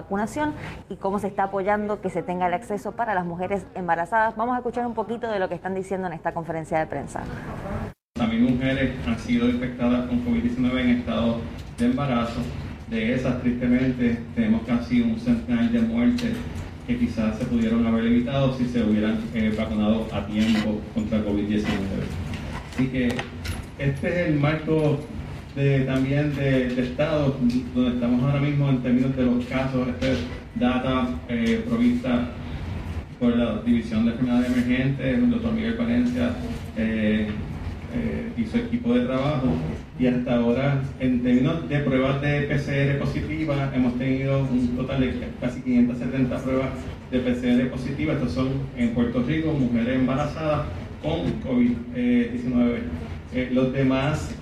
Vacunación y cómo se está apoyando que se tenga el acceso para las mujeres embarazadas. Vamos a escuchar un poquito de lo que están diciendo en esta conferencia de prensa. También mujeres han sido infectadas con COVID-19 en estado de embarazo. De esas, tristemente, tenemos casi un centenar de muertes que quizás se pudieron haber evitado si se hubieran eh, vacunado a tiempo contra COVID-19. Así que este es el marco de, también de, Estado, donde estamos ahora mismo en términos de los casos, este data eh, provista por la División de Enfermedades Emergentes, el doctor Miguel Valencia eh, eh, y su equipo de trabajo. Y hasta ahora, en términos de pruebas de PCR positivas, hemos tenido un total de casi 570 pruebas de PCR positivas. Estos son en Puerto Rico, mujeres embarazadas con COVID-19. Los demás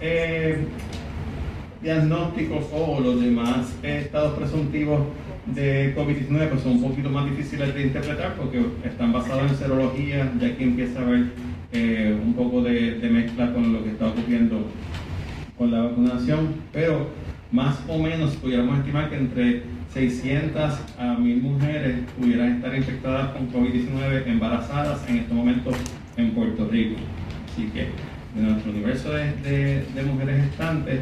diagnósticos o los demás estados presuntivos de COVID-19 pues son un poquito más difíciles de interpretar porque están basados en serología, ya que empieza a haber eh, un poco de, mezcla con lo que está ocurriendo con la vacunación, pero más o menos pudiéramos estimar que entre 600 a 1000 mujeres pudieran estar infectadas con COVID-19 embarazadas en estos momentos en Puerto Rico. Así que de nuestro universo de, de mujeres gestantes,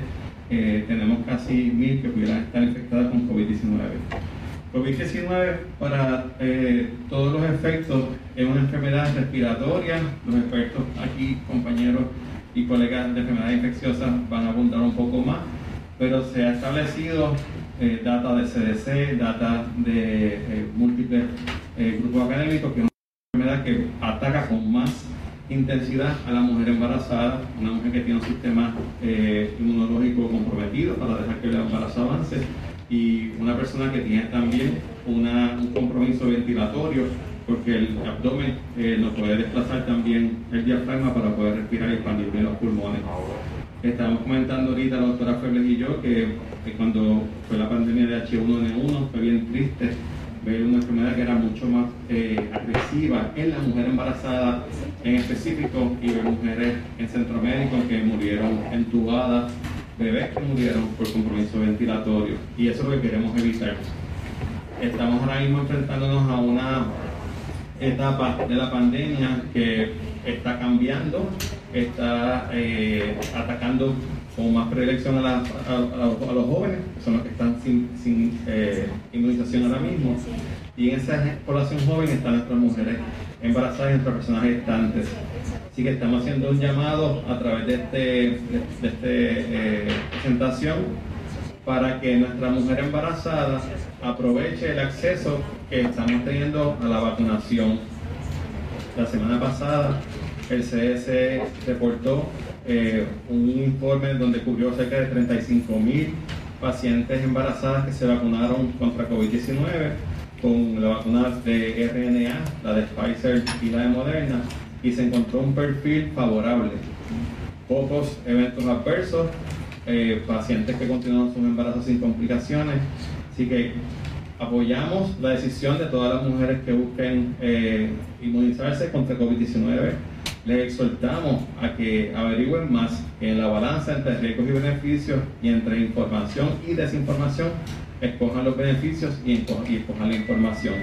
eh, tenemos casi mil que pudieran estar infectadas con COVID-19. COVID-19 para eh, todos los efectos es una enfermedad respiratoria. Los expertos aquí, compañeros y colegas de enfermedades infecciosas van a abundar un poco más, pero se ha establecido eh, data de CDC, data de múltiples grupos académicos, que es una enfermedad que ataca con más intensidad a la mujer embarazada, una mujer que tiene un sistema eh, inmunológico comprometido para dejar que el embarazo avance y una persona que tiene también un compromiso ventilatorio porque el abdomen eh, no puede desplazar también el diafragma para poder respirar y expandir bien los pulmones. Estamos comentando ahorita la doctora Febles y yo que, que cuando fue la pandemia de H1N1 fue bien triste ver una enfermedad que era mucho más eh, agresiva en la mujer embarazada en específico y ver mujeres en centro médico que murieron entubadas, bebés que murieron por compromiso ventilatorio. Y eso es lo que queremos evitar. Estamos ahora mismo enfrentándonos a una etapa de la pandemia que está cambiando, está eh, atacando con más predilección a, los jóvenes, que son los que están sin, eh, inmunización ahora mismo. Y en esa población joven están nuestras mujeres embarazadas y nuestras personas gestantes. Así que estamos haciendo un llamado a través de esta de, este, eh, presentación para que nuestra mujer embarazada aproveche el acceso que estamos teniendo a la vacunación. La semana pasada el CS reportó eh, un informe donde cubrió cerca de 35 mil pacientes embarazadas que se vacunaron contra COVID-19 con la vacuna de RNA, la de Pfizer y la de Moderna, y se encontró un perfil favorable. Pocos eventos adversos, eh, pacientes que continuaron sus embarazos sin complicaciones. Así que apoyamos la decisión de todas las mujeres que busquen eh, inmunizarse contra COVID-19 les exhortamos a que averigüen más en la balanza entre riesgos y beneficios y entre información y desinformación, escojan los beneficios y escojan la información.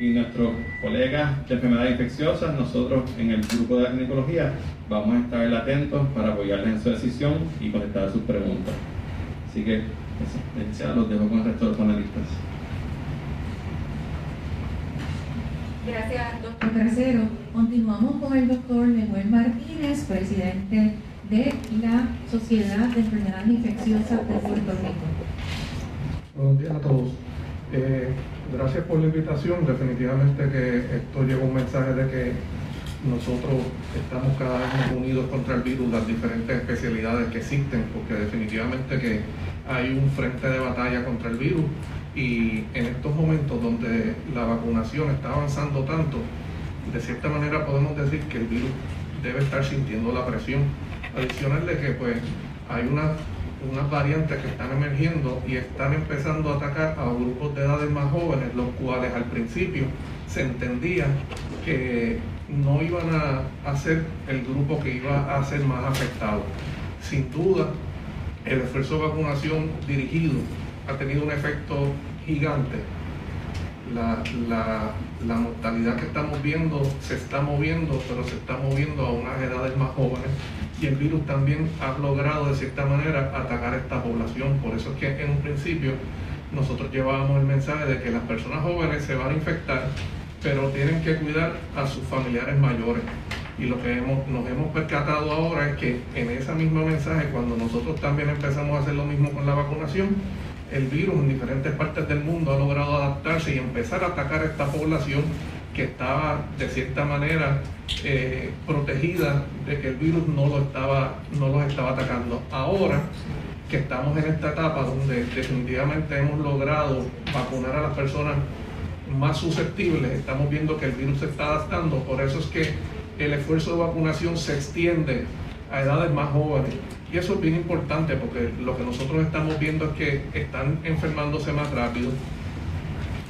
Y nuestros colegas de enfermedades infecciosas, nosotros en el grupo de ginecología, vamos a estar atentos para apoyarles en su decisión y contestar sus preguntas. Así que, los dejo con el resto de los panelistas. Gracias, doctor Trasero. Continuamos con el doctor Lemuel Martínez, presidente de la Sociedad de Enfermedades Infecciosas de Puerto Rico. Buenos días a todos. Eh, gracias por la invitación. Definitivamente que esto lleva un mensaje de que nosotros estamos cada vez más unidos contra el virus, las diferentes especialidades que existen, porque definitivamente que hay un frente de batalla contra el virus Y en estos momentos donde la vacunación está avanzando tanto, de cierta manera podemos decir que el virus debe estar sintiendo la presión. Adicional de que pues hay una, unas variantes que están emergiendo y están empezando a atacar a grupos de edades más jóvenes, los cuales al principio se entendía que no iban a, ser el grupo que iba a ser más afectado. Sin duda, el esfuerzo de vacunación dirigido ha tenido un efecto gigante. La, la, mortalidad que estamos viendo se está moviendo, pero se está moviendo a unas edades más jóvenes y el virus también ha logrado de cierta manera atacar a esta población. Por eso es que en un principio nosotros llevábamos el mensaje de que las personas jóvenes se van a infectar pero tienen que cuidar a sus familiares mayores. Y lo que hemos, nos hemos percatado ahora es que en ese mismo mensaje, cuando nosotros también empezamos a hacer lo mismo con la vacunación, el virus en diferentes partes del mundo ha logrado adaptarse y empezar a atacar a esta población que estaba de cierta manera eh, protegida de que el virus no, lo estaba, no los estaba atacando. Ahora que estamos en esta etapa donde definitivamente hemos logrado vacunar a las personas más susceptibles, estamos viendo que el virus se está adaptando, por eso es que el esfuerzo de vacunación se extiende a edades más jóvenes. Y eso es bien importante porque lo que nosotros estamos viendo es que están enfermándose más rápido.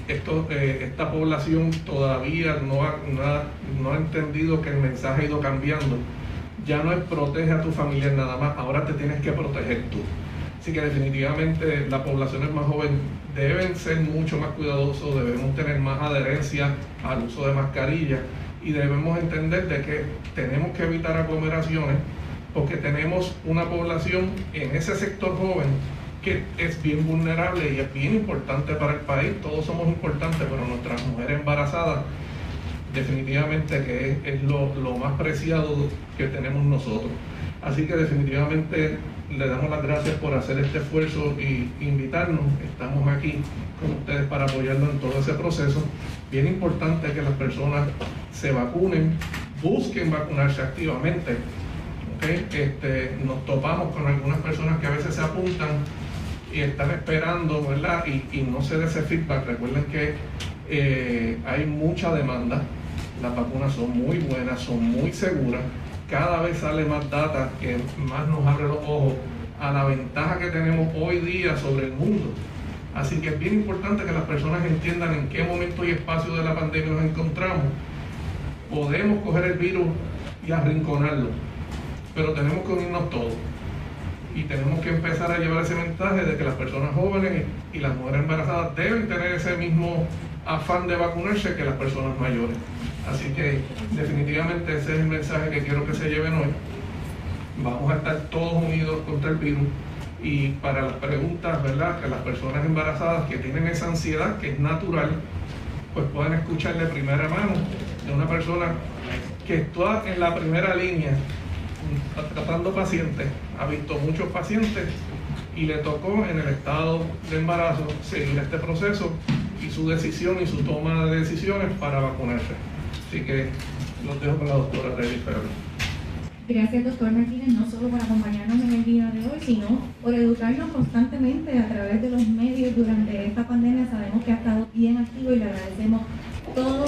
Eh, esta población todavía no ha, no ha entendido que el mensaje ha ido cambiando. Ya no es protege a tu familia nada más, ahora te tienes que proteger tú. Así que definitivamente las poblaciones más jóvenes deben ser mucho más cuidadosos, debemos tener más adherencia al uso de mascarilla y debemos entender de que tenemos que evitar aglomeraciones porque tenemos una población en ese sector joven que es bien vulnerable y es bien importante para el país. Todos somos importantes, pero nuestras mujeres embarazadas definitivamente que es, lo, más preciado que tenemos nosotros. Así que definitivamente le damos las gracias por hacer este esfuerzo y invitarnos. Estamos aquí con ustedes para apoyarnos en todo ese proceso. Bien importante que las personas se vacunen, busquen vacunarse activamente. Este, nos topamos con algunas personas que a veces se apuntan y están esperando, ¿verdad? Y, no se dé ese feedback. Recuerden que eh, hay mucha demanda. Las vacunas son muy buenas, son muy seguras cada vez sale más data que más nos abre los ojos a la ventaja que tenemos hoy día sobre el mundo. Así que es bien importante que las personas entiendan en qué momento y espacio de la pandemia nos encontramos. Podemos coger el virus y arrinconarlo, pero tenemos que unirnos todos. Y tenemos que empezar a llevar ese mensaje de que las personas jóvenes y las mujeres embarazadas deben tener ese mismo afán de vacunarse que las personas mayores. Así que definitivamente ese es el mensaje que quiero que se lleven hoy. Vamos a estar todos unidos contra el virus y para las preguntas, ¿verdad? Que las personas embarazadas que tienen esa ansiedad, que es natural, pues pueden escuchar de primera mano de una persona que está en la primera línea tratando pacientes, ha visto muchos pacientes y le tocó en el estado de embarazo seguir este proceso y su decisión y su toma de decisiones para vacunarse. Así que los dejo con la doctora Reyes Gracias, doctor Martínez, no solo por acompañarnos en el día de hoy, sino por educarnos constantemente a través de los medios durante esta pandemia. Sabemos que ha estado bien activo y le agradecemos toda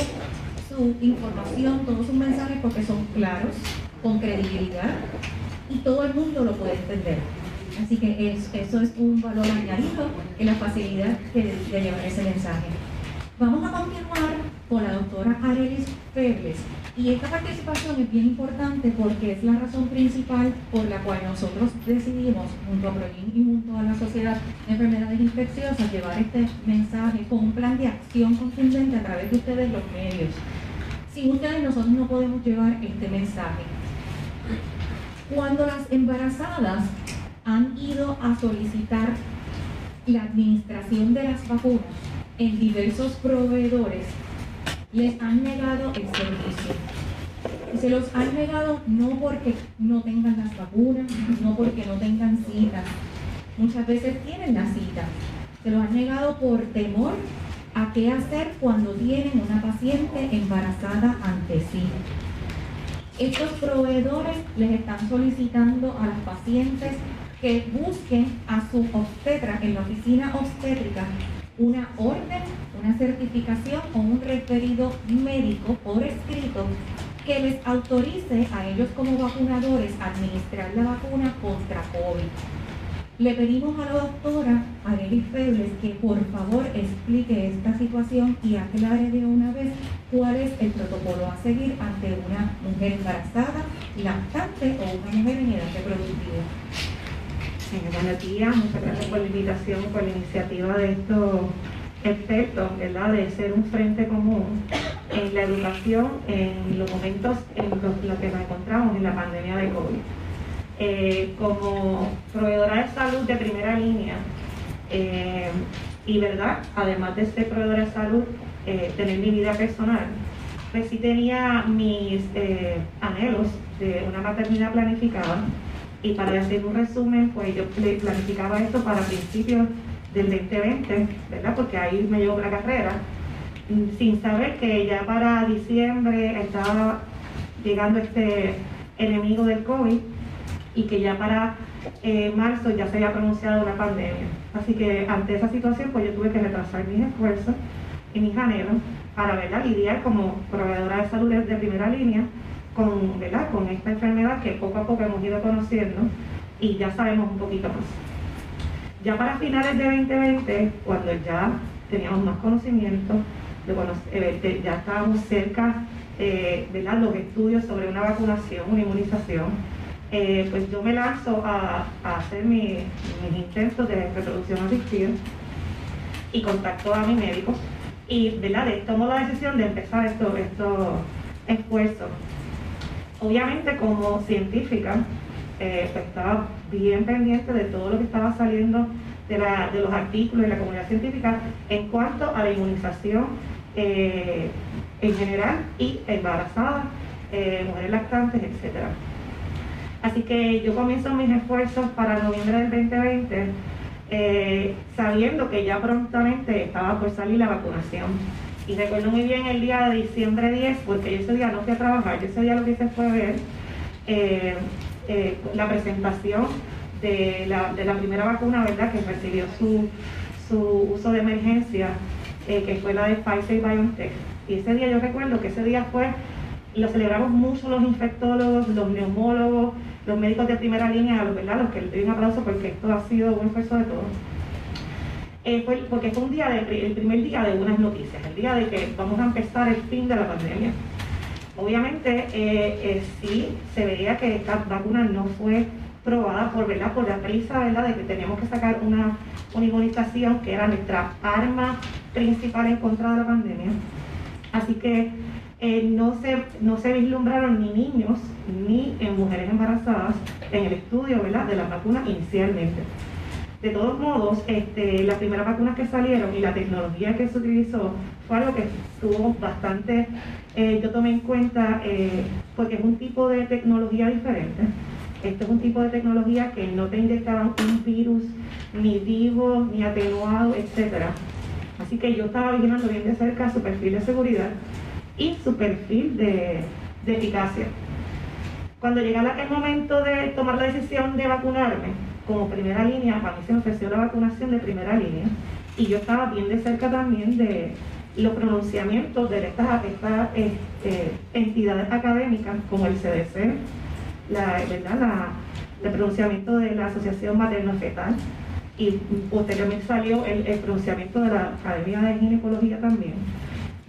su información, todos sus mensajes, porque son claros, con credibilidad y todo el mundo lo puede entender. Así que eso es un valor añadido en la facilidad de, de llevar ese mensaje. Vamos a continuar con la doctora Arelis Febles. Y esta participación es bien importante porque es la razón principal por la cual nosotros decidimos, junto a PROLIN y junto a la Sociedad de Enfermedades Infecciosas, llevar este mensaje con un plan de acción contundente a través de ustedes los medios. Sin ustedes nosotros no podemos llevar este mensaje. Cuando las embarazadas han ido a solicitar la administración de las vacunas, en diversos proveedores les han negado el servicio. Se los han negado no porque no tengan las vacunas, no porque no tengan cita. Muchas veces tienen la cita. Se los han negado por temor a qué hacer cuando tienen una paciente embarazada ante sí. Estos proveedores les están solicitando a las pacientes que busquen a su obstetra en la oficina obstétrica una orden, una certificación o un referido médico por escrito que les autorice a ellos como vacunadores administrar la vacuna contra COVID. Le pedimos a la doctora Arelis Febles que por favor explique esta situación y aclare de una vez cuál es el protocolo a seguir ante una mujer embarazada, lactante o una mujer en edad reproductiva. buenos días, muchas gracias por la invitación, por la iniciativa de estos expertos, ¿verdad? De ser un frente común en la educación en los momentos en los, que nos encontramos en la pandemia de COVID. Eh, como proveedora de salud de primera línea, eh, y verdad, además de ser proveedora de salud, eh, tener mi vida personal, pues sí tenía mis anhelos de una maternidad planificada. Y para hacer un resumen, pues yo planificaba esto para principios del 2020, ¿verdad? Porque ahí me llevó la carrera. Sin saber que ya para diciembre estaba llegando este enemigo del COVID y que ya para eh, marzo ya se había pronunciado la pandemia. Así que ante esa situación pues yo tuve que retrasar mis esfuerzos y mis anhelos para ¿verdad? lidiar como proveedora de salud de primera línea con, ¿verdad? con esta enfermedad que poco a poco hemos ido conociendo y ya sabemos un poquito más. Ya para finales de 2020, cuando ya teníamos más conocimiento, eh, ya estábamos cerca eh, de los estudios sobre una vacunación, una inmunización, eh, pues yo me lanzo a, hacer mis intentos de reproducción asistida y contacto a mi médico y ¿verdad? tomo la decisión de empezar estos esfuerzos. Obviamente como científica pues estaba bien pendiente de todo lo que estaba saliendo de, los artículos de la comunidad científica en cuanto a la inmunización eh, en general y embarazadas, eh, mujeres lactantes, etc. Así que yo comienzo mis esfuerzos para noviembre del 2020 eh, sabiendo que ya prontamente estaba por salir la vacunación. Y recuerdo muy bien el día de diciembre 10, porque ese día no fui a trabajar, yo ese día lo que hice fue ver la presentación de la, primera vacuna, ¿verdad?, que recibió su, su uso de emergencia eh, que fue la de Pfizer y BioNTech. Y ese día yo recuerdo que ese día fue, lo celebramos mucho los infectólogos, los neumólogos, los médicos de primera línea, los, ¿verdad? los que le doy un aplauso porque esto ha sido un esfuerzo de todos. Eh, porque fue un día de, el primer día de buenas noticias, el día de que vamos a empezar el fin de la pandemia. Obviamente eh, sí se veía que esta vacuna no fue probada por, ¿verdad? por la prisa ¿verdad? de que teníamos que sacar una, una que era nuestra arma principal en contra de la pandemia. Así que eh, no, se, no se vislumbraron ni niños ni en mujeres embarazadas en el estudio ¿verdad? de las vacunas inicialmente. De todos modos, este, las primeras vacunas que salieron y la tecnología que se utilizó fue algo que estuvo bastante, eh, yo tomé en cuenta, eh, porque es un tipo de tecnología diferente. Esto es un tipo de tecnología que no te inyectaban un virus ni vivo, ni atenuado, etcétera, Así que yo estaba vigilando bien de cerca su perfil de seguridad y su perfil de, eficacia. Cuando llega el momento de tomar la decisión de vacunarme, como primera línea, a mí se ofreció la vacunación de primera línea y yo estaba bien de cerca también de los pronunciamientos de estas, este, entidades académicas como el CDC, la, ¿verdad? el pronunciamiento de la Asociación Materno-Fetal, y posteriormente salió el, pronunciamiento de la Academia de Ginecología también,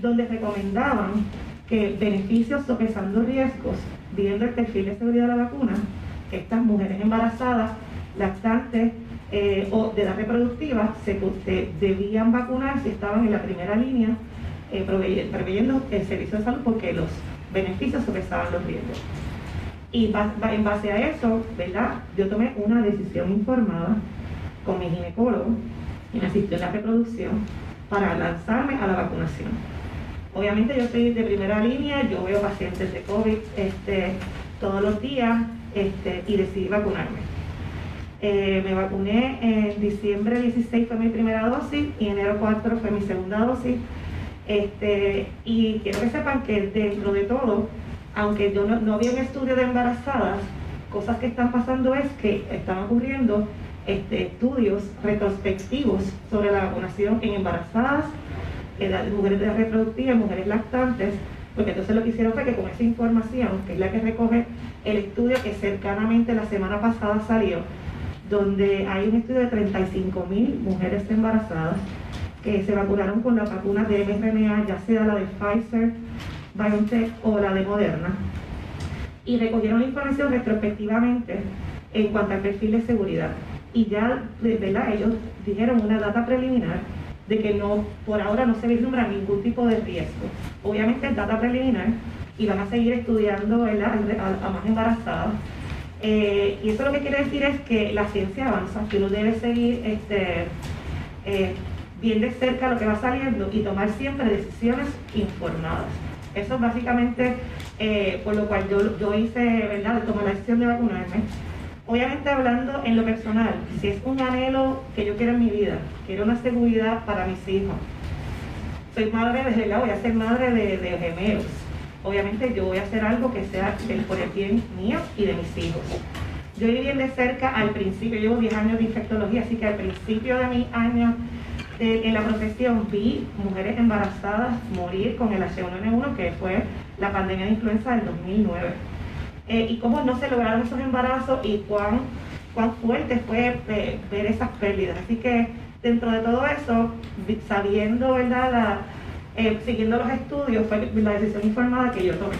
donde recomendaban que beneficios sopesando riesgos, viendo el perfil de seguridad de la vacuna, estas mujeres embarazadas, lactantes eh, o de edad reproductiva se, debían vacunar si estaban en la primera línea eh, proveyendo el servicio de salud porque los beneficios sopesaban los riesgos. Y en base a eso, ¿verdad? Yo tomé una decisión informada con mi ginecólogo me asistió en la reproducción para lanzarme a la vacunación. Obviamente yo soy de primera línea, yo veo pacientes de COVID este, todos los días este, y decidí vacunarme. Eh, me vacuné en diciembre 16 fue mi primera dosis y enero 4 fue mi segunda dosis. Este, y quiero que sepan que dentro de todo, aunque yo no, no vi un estudio de embarazadas, cosas que están pasando es que están ocurriendo este, estudios retrospectivos sobre la vacunación en embarazadas, mujeres reproductivas, mujeres lactantes, porque entonces lo que hicieron fue que con esa información, que es la que recoge el estudio que cercanamente la semana pasada salió, donde hay un estudio de 35 mil mujeres embarazadas que se vacunaron con la vacuna de mRNA, ya sea la de Pfizer, BioNTech o la de Moderna, y recogieron la información retrospectivamente en cuanto al perfil de seguridad. Y ya, ¿verdad? Ellos dijeron una data preliminar de que no, por ahora no se vislumbra ningún tipo de riesgo. Obviamente es data preliminar y van a seguir estudiando a, más embarazadas. Eh, y eso lo que quiere decir es que la ciencia avanza, que uno debe seguir este, eh, bien de cerca lo que va saliendo y tomar siempre decisiones informadas. Eso es básicamente eh, por lo cual yo, yo hice, ¿verdad?, tomar la decisión de vacunarme. Obviamente hablando en lo personal, si es un anhelo que yo quiero en mi vida, quiero una seguridad para mis hijos. Soy madre de la voy a ser madre de, gemelos. Obviamente yo voy a hacer algo que sea por el bien mío y de mis hijos. Yo viví de cerca al principio, llevo 10 años de infectología, así que al principio de mis años en la profesión vi mujeres embarazadas morir con el H1N1, que fue la pandemia de influenza del 2009. Eh, y cómo no se lograron esos embarazos y cuán, cuán fuerte fue eh, ver esas pérdidas. Así que dentro de todo eso, sabiendo, ¿verdad? Eh, siguiendo los estudios, fue la decisión informada que yo tomé.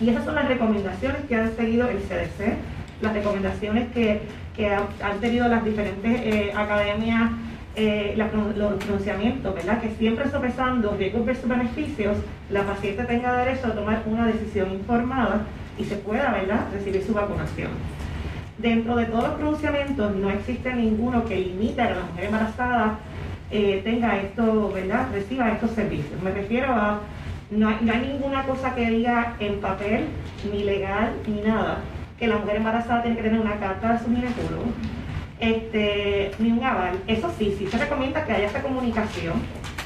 Y esas son las recomendaciones que han seguido el CDC, las recomendaciones que, que han tenido las diferentes academias eh, los pronunciamientos, ¿verdad? Que siempre sopesando riesgos versus beneficios, la paciente tenga derecho a tomar una decisión informada y se pueda, ¿verdad?, recibir su vacunación. Dentro de todos los pronunciamientos no existe ninguno que limite a que la mujer embarazada eh, tenga esto, ¿verdad?, reciba estos servicios. Me refiero a, no hay, no hay ninguna cosa que diga en papel, ni legal, ni nada, que la mujer embarazada tiene que tener una carta de su ginecólogo este, ni un aval. Eso sí, sí se recomienda que haya esa comunicación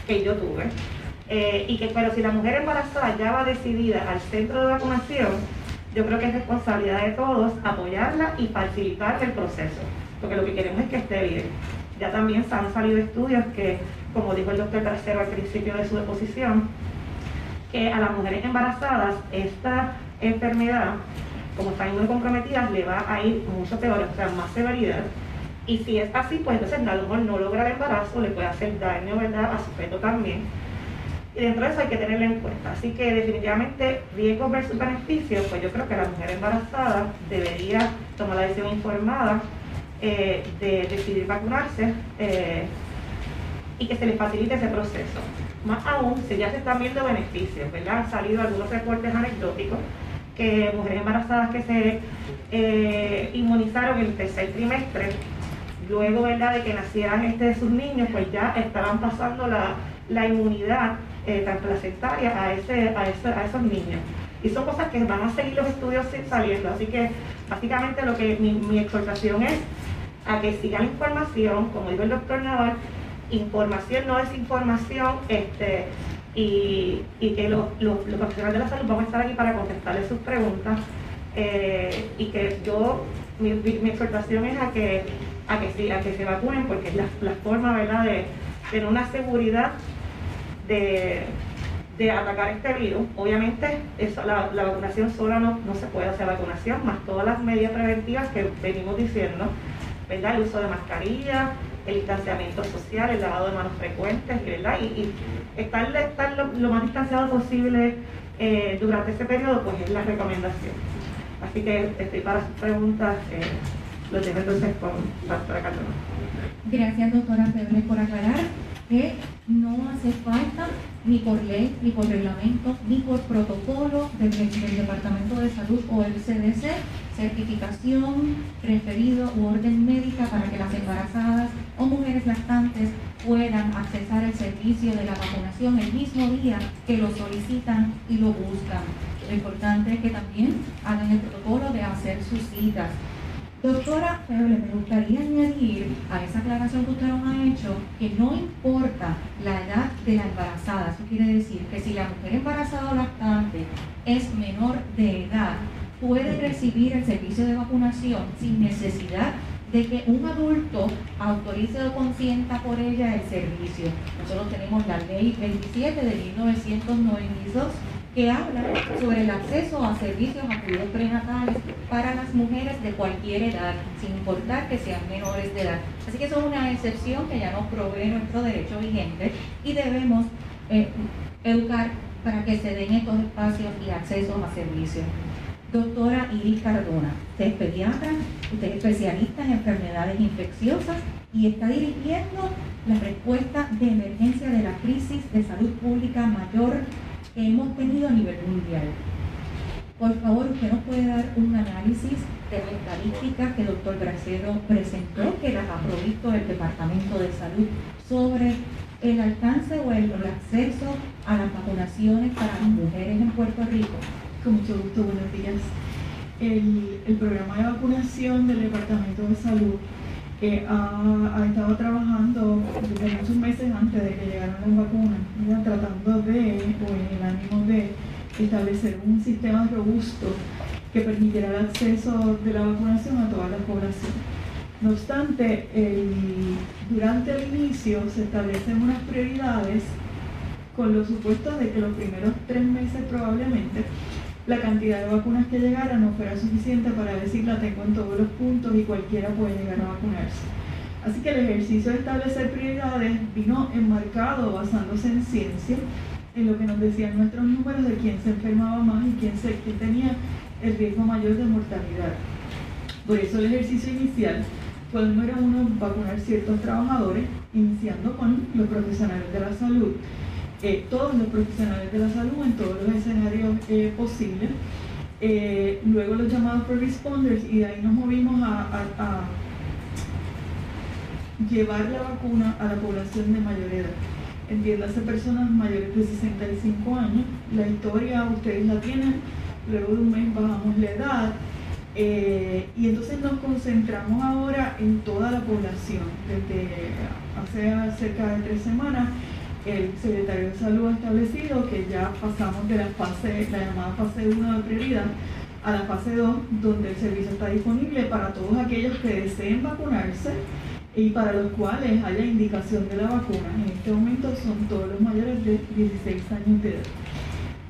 que yo tuve. Eh, y que, pero si la mujer embarazada ya va decidida al centro de vacunación, yo creo que es responsabilidad de todos apoyarla y facilitar el proceso, porque lo que queremos es que esté bien. Ya también se han salido estudios que, como dijo el doctor Trasero al principio de su exposición, que a las mujeres embarazadas esta enfermedad, como están muy comprometidas, le va a ir mucho peor, o sea, más severidad y si es así, pues entonces a lo mejor no logra el embarazo, le puede hacer daño ¿verdad? a su feto también. Y dentro de eso hay que tenerlo en cuenta. Así que definitivamente riesgos versus beneficios, pues yo creo que la mujer embarazada debería tomar la decisión informada eh, de decidir vacunarse eh, y que se le facilite ese proceso. Más aún, si ya se están viendo beneficios, ¿verdad? Han salido algunos reportes anecdóticos que mujeres embarazadas que se eh, inmunizaron en el tercer trimestre luego ¿verdad? de que nacieran este, sus niños, pues ya estaban pasando la, inmunidad eh, transplacentaria a, ese, a, a esos niños. Y son cosas que van a seguir los estudios saliendo. Así que básicamente lo que mi, exhortación es a que sigan la información, como dijo el doctor Naval, información no es información, este, y, que los, profesionales de la salud vamos a estar aquí para contestarles sus preguntas. Eh, y que yo, mi, mi exhortación es a que a que, sí, a que se vacunen porque es la, forma ¿verdad? de tener una seguridad de, atacar este virus. Obviamente la, vacunación sola no, se puede hacer vacunación, más todas las medidas preventivas que venimos diciendo, ¿verdad? el uso de mascarilla, el distanciamiento social, el lavado de manos frecuentes, ¿verdad? Y, estar, lo, más distanciado posible eh, durante ese periodo, pues es la recomendación. Así que estoy para sus preguntas. Eh, lo dejo entonces con doctora Calderón. Gracias, doctora Feble, por aclarar que no hace falta ni por ley, ni por reglamento, ni por protocolo del, Departamento de Salud o el CDC, certificación, referido u orden médica para que las embarazadas o mujeres lactantes puedan accesar el servicio de la vacunación el mismo día que lo solicitan y lo buscan. Lo importante es que también hagan el protocolo de hacer sus citas Doctora Feble, me gustaría añadir a esa aclaración que usted nos ha hecho que no importa la edad de la embarazada. Eso quiere decir que si la mujer embarazada o lactante es menor de edad, puede recibir el servicio de vacunación sin necesidad de que un adulto autorice o consienta por ella el servicio. Nosotros tenemos la ley 27 de 1992 que habla sobre el acceso a servicios a cuidados prenatales para las mujeres de cualquier edad, sin importar que sean menores de edad. Así que eso es una excepción que ya nos provee nuestro derecho vigente y debemos eh, educar para que se den estos espacios y accesos a servicios. Doctora Iris Cardona, usted es pediatra, usted es especialista en enfermedades infecciosas y está dirigiendo la respuesta de emergencia de la crisis de salud pública mayor que hemos tenido a nivel mundial. Por favor, usted nos puede dar un análisis de las estadísticas que el doctor Bracero presentó, que las ha provisto el Departamento de Salud, sobre el alcance o el, acceso a las vacunaciones para las mujeres en Puerto Rico. Con mucho gusto, buenos días. El, el programa de vacunación del Departamento de Salud que ha, estado trabajando desde muchos meses antes de que llegaran las vacunas, tratando de, o en el ánimo de establecer un sistema robusto que permitiera el acceso de la vacunación a toda la población. No obstante, durante el inicio se establecen unas prioridades con los supuestos de que los primeros tres meses probablemente la cantidad de vacunas que llegara no fuera suficiente para decir la tengo en todos los puntos y cualquiera puede llegar a vacunarse. Así que el ejercicio de establecer prioridades vino enmarcado basándose en ciencia, en lo que nos decían nuestros números de quién se enfermaba más y quién, se, quién tenía el riesgo mayor de mortalidad. Por eso el ejercicio inicial fue el número uno, vacunar ciertos trabajadores, iniciando con los profesionales de la salud eh, todos los profesionales de la salud en todos los escenarios eh, posibles. Eh, luego los llamados por responders y de ahí nos movimos a, llevar la vacuna a la población de mayor edad. Entiéndase personas mayores de 65 años. La historia ustedes la tienen, luego de un mes bajamos la edad. y entonces nos concentramos ahora en toda la población. Desde hace cerca de tres semanas el secretario de Salud ha establecido que ya pasamos de la fase, la llamada fase 1 de prioridad a la fase 2, donde el servicio está disponible para todos aquellos que deseen vacunarse y para los cuales haya indicación de la vacuna. En este momento son todos los mayores de 16 años de edad.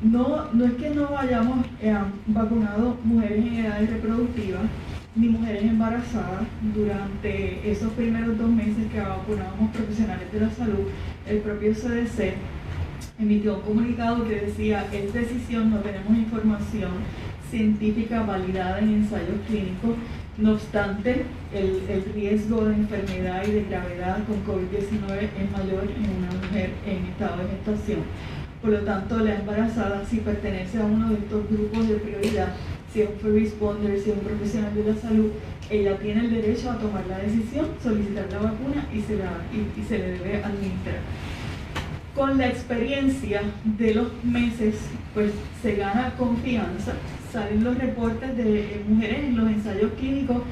No, no es que no hayamos eh, vacunado mujeres en edades reproductivas, ni mujeres embarazadas durante esos primeros dos meses que vacunábamos profesionales de la salud, el propio CDC emitió un comunicado que decía, es decisión, no tenemos información científica validada en ensayos clínicos, no obstante, el, el riesgo de enfermedad y de gravedad con COVID-19 es mayor en una mujer en estado de gestación. Por lo tanto, la embarazada, si pertenece a uno de estos grupos de prioridad, si es un responder, si es un profesional de la salud, ella tiene el derecho a tomar la decisión, solicitar la vacuna y se, la, y, se le debe administrar. Con la experiencia de los meses, pues se gana confianza, salen los reportes de mujeres en los ensayos clínicos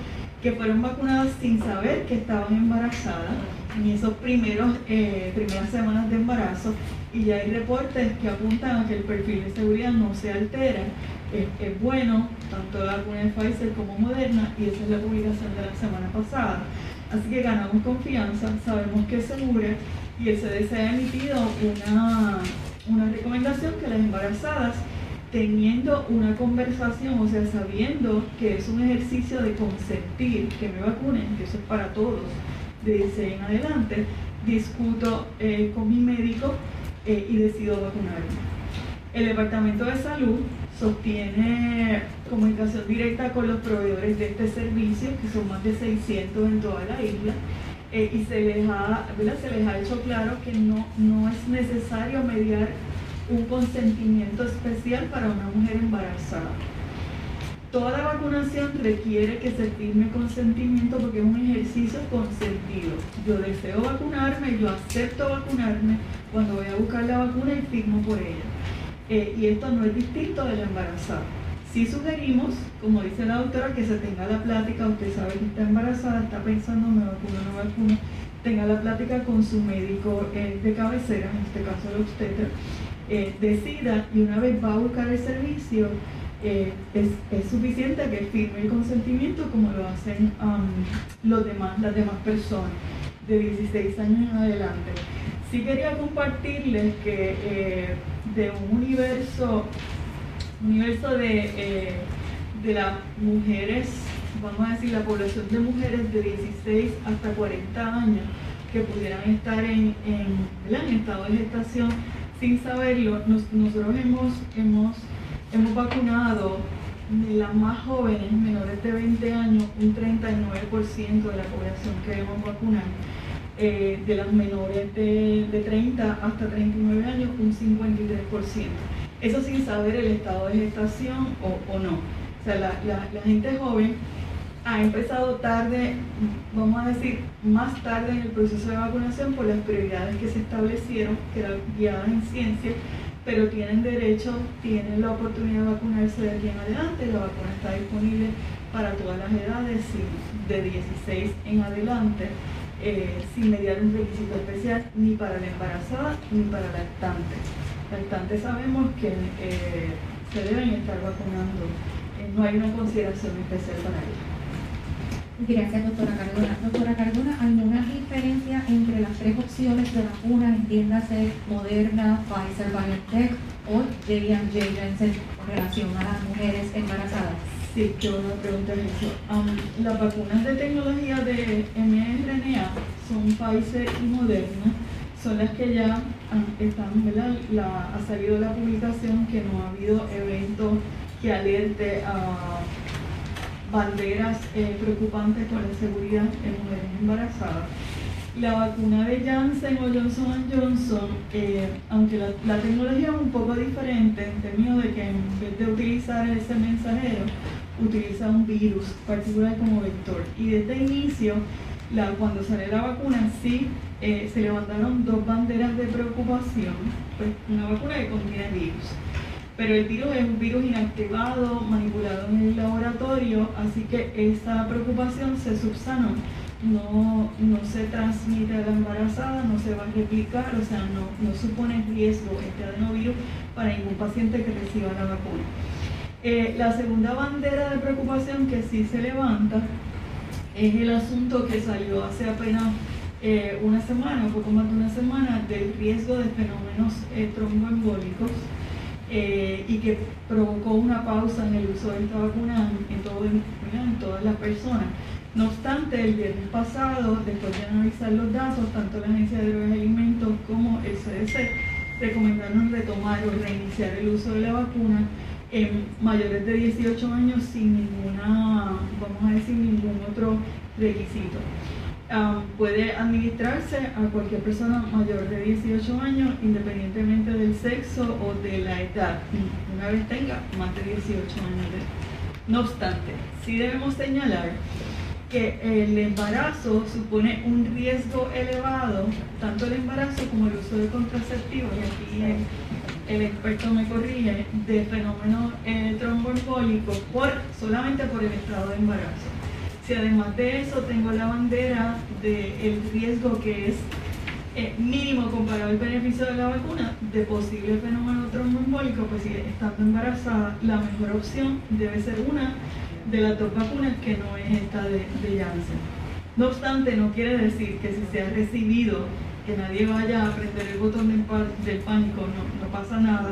que fueron vacunadas sin saber que estaban embarazadas en esos primeros eh, primeras semanas de embarazo y ya hay reportes que apuntan a que el perfil de seguridad no se altera es, bueno, tanto la vacuna de Pfizer como Moderna, y esa es la publicación de la semana pasada. Así que ganamos confianza, sabemos que es segura y el CDC ha emitido una, una recomendación que las embarazadas teniendo una conversación, o sea, sabiendo que es un ejercicio de consentir que me vacunen, que eso es para todos, de 16 en adelante, discuto eh, con mi médico eh, y decido vacunarme. El Departamento de Salud sostiene comunicación directa con los proveedores de este servicio, que son más de 600 en toda la isla, eh, y se les, ha, se les ha hecho claro que no, no es necesario mediar un consentimiento especial para una mujer embarazada. Toda vacunación requiere que se firme consentimiento porque es un ejercicio consentido. Yo deseo vacunarme, yo acepto vacunarme cuando voy a buscar la vacuna y firmo por ella. Eh, y esto no es distinto de la embarazada. Si sugerimos, como dice la doctora, que se tenga la plática, usted sabe que está embarazada, está pensando, me vacuno no vacuno, tenga la plática con su médico eh, de cabecera, en este caso el obstetra, eh, decida y una vez va a buscar el servicio, es, suficiente que firme el consentimiento como lo hacen los demás, las demás personas de 16 años en adelante. Sí quería compartirles que eh, de un universo, universo de, eh, de las mujeres, vamos a decir, la población de mujeres de 16 hasta 40 años que pudieran estar en, en, estado de gestación sin saberlo, nosotros hemos, hemos, hemos vacunado de las más jóvenes, menores de 20 años, un 39% de la población que debemos vacunar. Eh, de las menores de, 30 hasta 39 años, un 53%. Eso sin saber el estado de gestación o, no. O sea, la, la gente joven ha empezado tarde, vamos a decir, más tarde en el proceso de vacunación por las prioridades que se establecieron, que eran guiadas en ciencia, pero tienen derecho, tienen la oportunidad de vacunarse de aquí en adelante. La vacuna está disponible para todas las edades, de 16 en adelante, eh, sin mediar un requisito especial ni para la embarazada ni para la lactante. Lactantes sabemos que eh, se deben estar vacunando, eh, no hay una consideración especial para ellos. Gracias, doctora Cardona. Doctora Cardona, ¿alguna diferencia entre las tres opciones de vacuna, entiéndase Moderna, Pfizer, BioNTech o J&J Janssen en relación a las mujeres embarazadas? Sí, qué buena pregunta es eso. las vacunas de tecnología de mRNA son Pfizer y Moderna, son las que ya están. La, ha salido la publicación que no ha habido evento que alerte a banderas eh, preocupantes con la seguridad en mujeres embarazadas. La vacuna de Janssen o Johnson Johnson, eh, aunque la, tecnología es un poco diferente en términos de que en vez de utilizar ese mensajero, utiliza un virus particular como vector. Y desde el inicio, cuando sale la vacuna, sí eh, se levantaron dos banderas de preocupación. Pues una vacuna que contiene virus pero el virus es un virus inactivado, manipulado en el laboratorio, así que esa preocupación se subsanó. No, no se transmite a la embarazada, no se va a replicar, o sea, no, no supone riesgo este adenovirus para ningún paciente que reciba la vacuna. Eh, la segunda bandera de preocupación que sí se levanta es el asunto que salió hace apenas eh, una semana, poco más de una semana, del riesgo de fenómenos eh, tromboembólicos eh, y que provocó una pausa en el uso de esta vacuna en, todas las personas. No obstante, el viernes pasado, después de analizar los datos, tanto la Agencia de Drogas y Alimentos como el CDC recomendaron retomar o reiniciar el uso de la vacuna en mayores de 18 años sin ninguna, vamos a decir, ningún otro requisito puede administrarse a cualquier persona mayor de 18 años, independientemente del sexo o de la edad, una vez tenga más de 18 años. De... No obstante, sí debemos señalar que el embarazo supone un riesgo elevado, tanto el embarazo como el uso de contraceptivos, y aquí el, experto me corrige, de fenómenos eh, por, solamente por el estado de embarazo. Si además de eso tengo la bandera del riesgo que es eh, mínimo comparado al beneficio de la vacuna de posible fenómeno tromboembólico, pues si estando embarazada, la mejor opción debe ser una de las dos vacunas que no es esta de, de Janssen. No obstante, no quiere decir que si se ha recibido que nadie vaya a prender el botón del, pánico, no, pasa nada.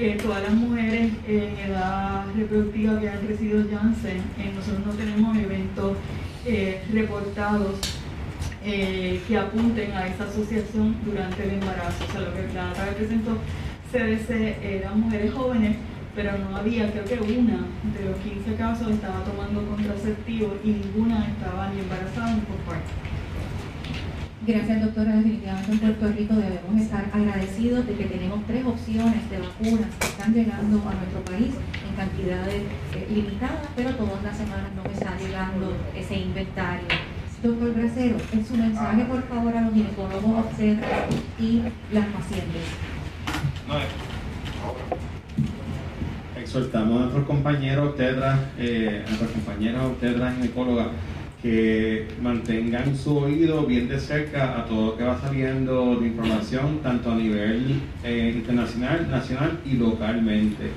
Eh, todas las mujeres en edad reproductiva que han recibido Janssen, eh, nosotros no tenemos eventos eh, reportados que apunten a esa asociación durante el embarazo. O sea, lo que la que presentó CDC eran mujeres jóvenes, pero no había, creo que una de los 15 casos estaba tomando contraceptivo y ninguna estaba ni embarazada ni por parto. Gracias, doctora. Definitivamente en Puerto Rico debemos estar agradecidos de que tenemos tres opciones de vacunas que están llegando a nuestro país en cantidades eh, limitadas, pero todas las semanas nos está llegando ese inventario. Doctor Bracero, en su mensaje, por favor, a los ginecólogos obstetras y las pacientes. Exhortamos a nuestros compañeros obstetras, eh, a nuestras compañeras obstetras ginecólogas que mantengan su oído bien de cerca a todo lo que va saliendo de información, tanto a nivel eh, internacional, nacional y localmente.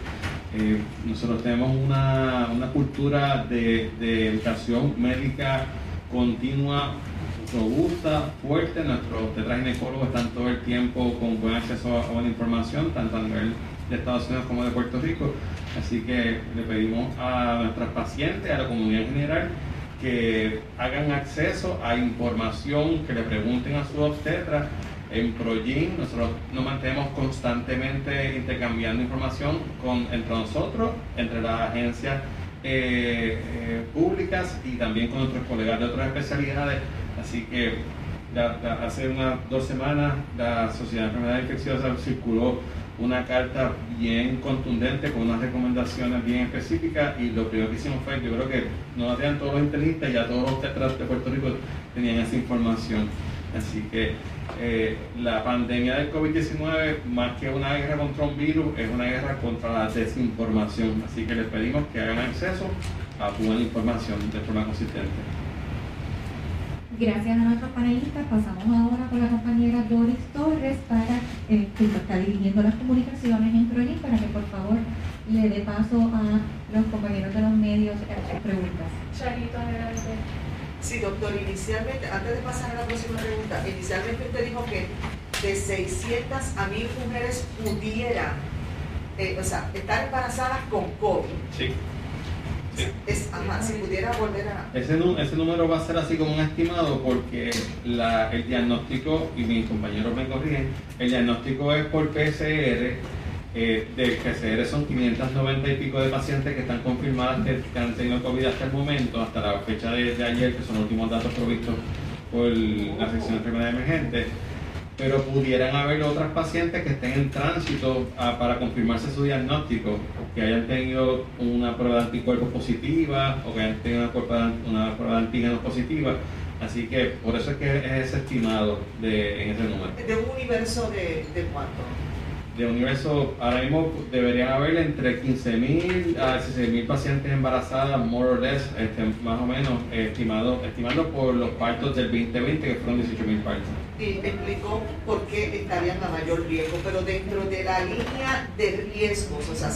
Eh, nosotros tenemos una, una cultura de, de, educación médica continua, robusta, fuerte. Nuestros tetraginecólogos están todo el tiempo con buen acceso a buena información, tanto a nivel de Estados Unidos como de Puerto Rico. Así que le pedimos a nuestras pacientes, a la comunidad en general, que hagan acceso a información, que le pregunten a su obstetra en Progin nosotros nos mantenemos constantemente intercambiando información con, entre nosotros, entre las agencias eh, eh, públicas y también con nuestros colegas de otras especialidades. Así que hace unas dos semanas la Sociedad de Enfermedades Infecciosas circuló una carta bien contundente con unas recomendaciones bien específicas y lo primero que hicimos fue, yo creo que nos tenían todos los internistas, ya todos los tetras de Puerto Rico tenían esa información. Así que eh, la pandemia del COVID-19, más que una guerra contra un virus, es una guerra contra la desinformación. Así que les pedimos que hagan acceso a buena información de forma consistente. Gracias a nuestros panelistas, pasamos ahora con la compañera Doris Torres para eh, que está dirigiendo las comunicaciones en Proyecto para que por favor le dé paso a los compañeros de los medios a sus preguntas. Charito, adelante. Sí, doctor, inicialmente, antes de pasar a la próxima pregunta, inicialmente usted dijo que de 600 a 1000 mujeres pudieran, eh, o sea, estar embarazadas con COVID. Sí. Es, ajá, si pudiera volver a... Ese, ese, número va a ser así como un estimado porque la, el diagnóstico, y mis compañeros me corrigen, el diagnóstico es por PCR eh, del PCR son 590 y pico de pacientes que están confirmadas que, han tenido COVID hasta el momento, hasta la fecha de, ayer, que son los últimos datos provistos por la sección de enfermedades emergentes. Pero pudieran haber otras pacientes que estén en tránsito ah, para confirmarse su diagnóstico, que hayan tenido una prueba de anticuerpos positiva o que hayan tenido una prueba, una prueba de antígenos positiva. Así que por eso es que es ese estimado de, en ese número. ¿De un universo de, de cuánto? de universo, ahora mismo deberían haber entre 15.000 a 16.000 pacientes embarazadas, more or less, este, más o menos, estimado, estimando por los partos del 2020, que fueron 18.000 partos. Y explicó por qué estarían a mayor riesgo, pero dentro de la línea de riesgos, o sea,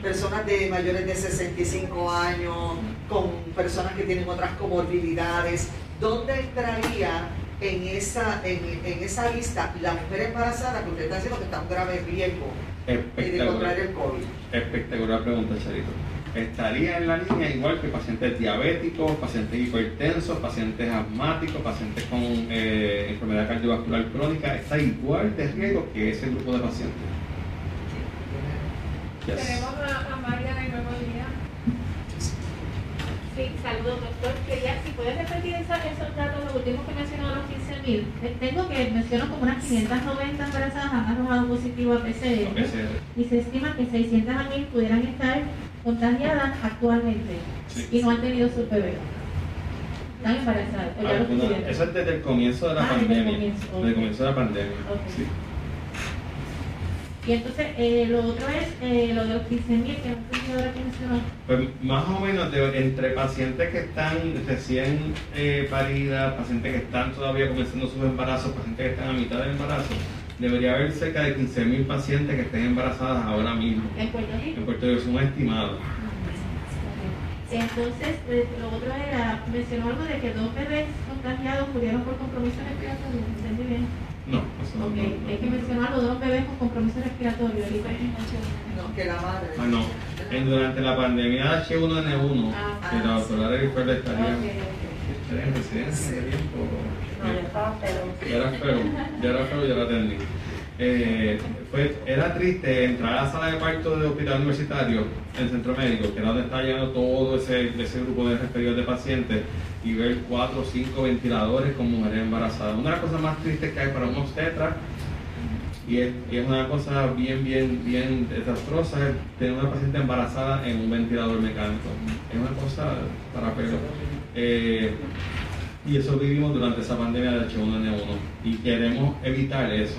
personas de mayores de 65 años, con personas que tienen otras comorbilidades, ¿dónde entraría en esa, en, en esa lista la mujer embarazada que usted está diciendo que está en grave riesgo de contraer el COVID? Espectacular pregunta, Charito. Estaría en la línea igual que pacientes diabéticos, pacientes hipertensos, pacientes asmáticos, pacientes con eh, enfermedad cardiovascular crónica. Está igual de riesgo que ese grupo de pacientes. Tenemos a, a María de Nuevo Día. Sí, saludos doctor. Quería, si puedes repetir esos, datos, los últimos que mencionó los 15.000. Eh, tengo que menciono como unas 590 embarazadas han arrojado positivo a PCR, y se estima que 600 a 1000 pudieran estar contagiadas actualmente y no han tenido su bebé. Están embarazadas. Ah, eso es desde el comienzo de la ah, pandemia. Desde el comienzo, de la pandemia. Sí. Y entonces eh, lo otro es eh, lo de los 15.000 que ahora. Pues más o menos entre pacientes que están recién eh, paridas, pacientes que están todavía comenzando sus embarazos, pacientes que están a mitad del embarazo, debería haber cerca de 15.000 pacientes que estén embarazadas ahora mismo. ¿En Puerto Rico? En Puerto Rico es un estimado. Entonces, pues, lo otro era, mencionó algo de que dos bebés contagiados murieron por compromiso respiratorio, ¿entendí bien? No, eso no, okay. Hay que mencionar los dos bebés con compromiso respiratorio. No, que la madre. Ah, no. En, durante la pandemia H1N1, ah, que la doctora Erifer estaría okay, en residencia de tiempo. No, ya estaba feo. Ya era feo, ya era feo, ya la atendí. Eh, fue, era triste entrar a la sala de parto del hospital universitario, el centro médico, que era donde estaba llegando todo ese, ese grupo de referidos de pacientes, y ver cuatro o cinco ventiladores con mujeres embarazadas. Una de las cosas más tristes que hay para un obstetra, y es, una cosa bien, bien, bien desastrosa, es tener una paciente embarazada en un ventilador mecánico. Es una cosa para pelo. Eh, y eso vivimos durante esa pandemia de H1N1 y queremos evitar eso.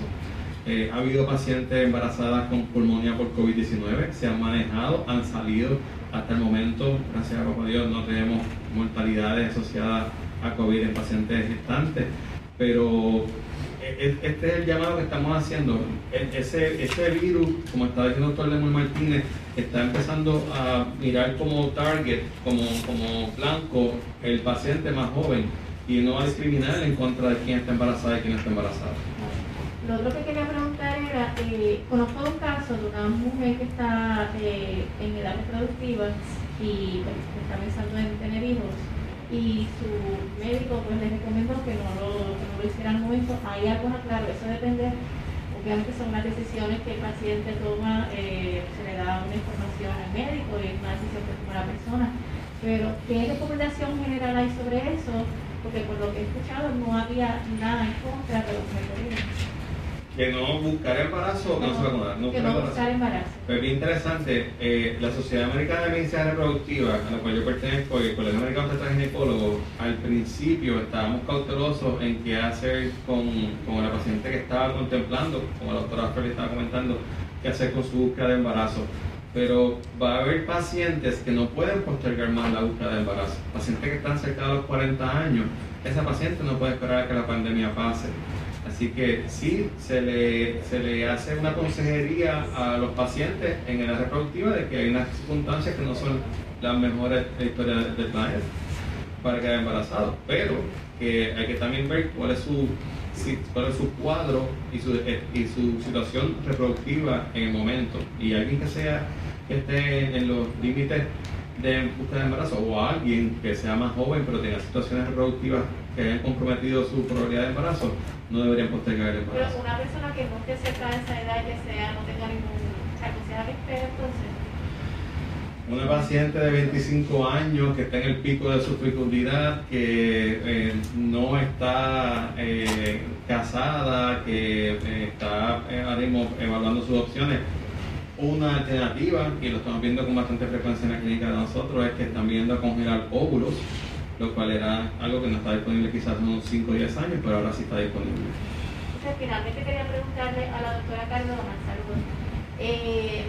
Eh, ha habido pacientes embarazadas con pulmonía por COVID-19, se han manejado, han salido hasta el momento, gracias a Dios, no tenemos mortalidades asociadas a COVID en pacientes gestantes, pero e, e, este es el llamado que estamos haciendo. E, ese, ese virus, como estaba diciendo el doctor Lemuel Martínez, está empezando a mirar como target, como, como blanco, el paciente más joven y no a discriminar en contra de quién está embarazada y quién está embarazada. Lo otro que quería preguntar era, eh, conozco un caso de una mujer que está eh, en edad reproductiva y pues, está pensando en tener hijos y su médico pues le recomendó que no lo, lo hiciera al momento. Hay algo claro, eso depende, obviamente son las decisiones que el paciente toma, eh, se le da una información al médico y es una decisión que toma la persona. Pero, ¿qué recomendación general hay sobre eso? Porque por lo que he escuchado no había nada en contra de los médicos que no buscar embarazo o que no, se vacunar. No que no buscar embarazo. Pues bien interesante, eh, la Sociedad Americana de Medicina Reproductiva, a la cual yo pertenezco, y el Colegio Americano de Ginecólogos, al principio estábamos cautelosos en qué hacer con, con la paciente que estaba contemplando, como la doctora Félix estaba comentando, qué hacer con su búsqueda de embarazo. Pero va a haber pacientes que no pueden postergar más la búsqueda de embarazo. Pacientes que están cerca de los 40 años, esa paciente no puede esperar a que la pandemia pase Así que sí, se le, se le hace una consejería a los pacientes en edad reproductiva de que hay unas circunstancias que no son las mejores de la historia del planeta para quedar embarazado, pero que hay que también ver cuál es su, cuál es su cuadro y su, eh, y su situación reproductiva en el momento. Y alguien que sea que esté en los límites de búsqueda de embarazo o alguien que sea más joven pero tenga situaciones reproductivas que hayan comprometido su probabilidad de embarazo, no deberían postergar el embarazo. Pero una persona que no esté cerca de esa edad, que sea, no tenga ningún, sea entonces. Una paciente de 25 años que está en el pico de su fecundidad, que eh, no está eh, casada, que eh, está mismo evaluando sus opciones, una alternativa, y lo estamos viendo con bastante frecuencia en la clínica de nosotros, es que están viendo a congelar óvulos lo cual era algo que no estaba disponible quizás unos 5 o 10 años, pero ahora sí está disponible. finalmente quería preguntarle a la doctora Cardona, saludos. Eh,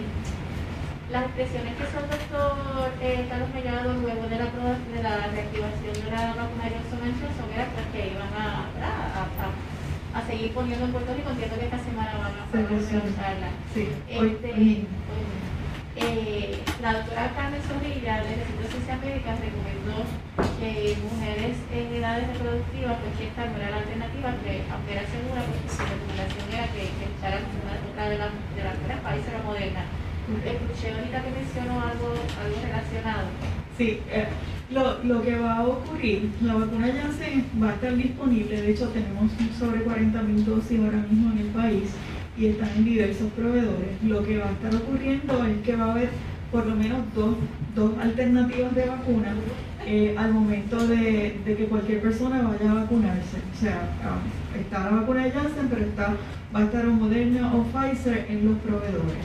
las expresiones que son doctor eh, Carlos Mellado luego de la, de la reactivación de la vacuna de Johnson son pues, que iban a, a, a, seguir poniendo en Puerto Rico. Entiendo que esta semana van a usarla. Sí, este, hoy, eh, la doctora Carmen Zorrilla del Centro de Ciencias Médicas recomendó que mujeres en edades reproductivas, pues que esta no era la alternativa, que aunque era segura, pues su recomendación era que, que echaran una otra de las de la países la moderna. Escuché ahorita que mencionó algo, algo relacionado. Sí, eh, lo, lo, que va a ocurrir, la vacuna Janssen va a estar disponible, de hecho tenemos sobre 40.000 dosis ahora mismo en el país y están en diversos proveedores. Lo que va a estar ocurriendo es que va a haber por lo menos dos, dos alternativas de vacuna eh, al momento de, que cualquier persona vaya a vacunarse. O sea, ah, está la vacuna de Janssen, pero está, va a estar un Moderna o Pfizer en los proveedores.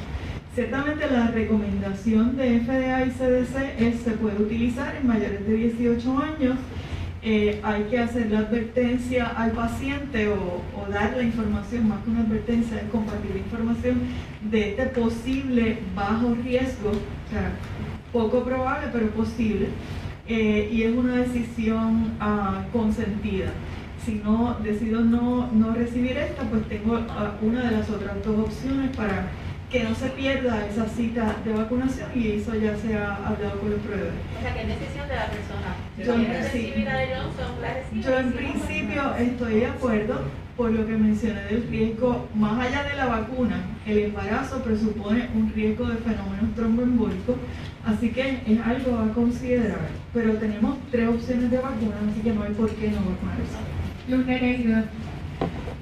Ciertamente la recomendación de FDA y CDC es se puede utilizar en mayores de 18 años eh, hay que hacer la advertencia al paciente o, dar la información, más que una advertencia, es compartir la información de este posible bajo riesgo, o sea, poco probable pero posible, eh, y es una decisión uh, consentida. Si no decido no, no recibir esta, pues tengo uh, una de las otras dos opciones para que no se pierda esa cita de vacunación y eso ya se ha hablado con los proveedores. O sea, que es decisión de la persona. Yo, en, yo en principio estoy de acuerdo por lo que mencioné del riesgo, más allá de la vacuna, el embarazo presupone un riesgo de fenómenos tromboembólicos, así que es algo a considerar. Pero tenemos tres opciones de vacuna, así que no hay por qué no vacunarse. Luz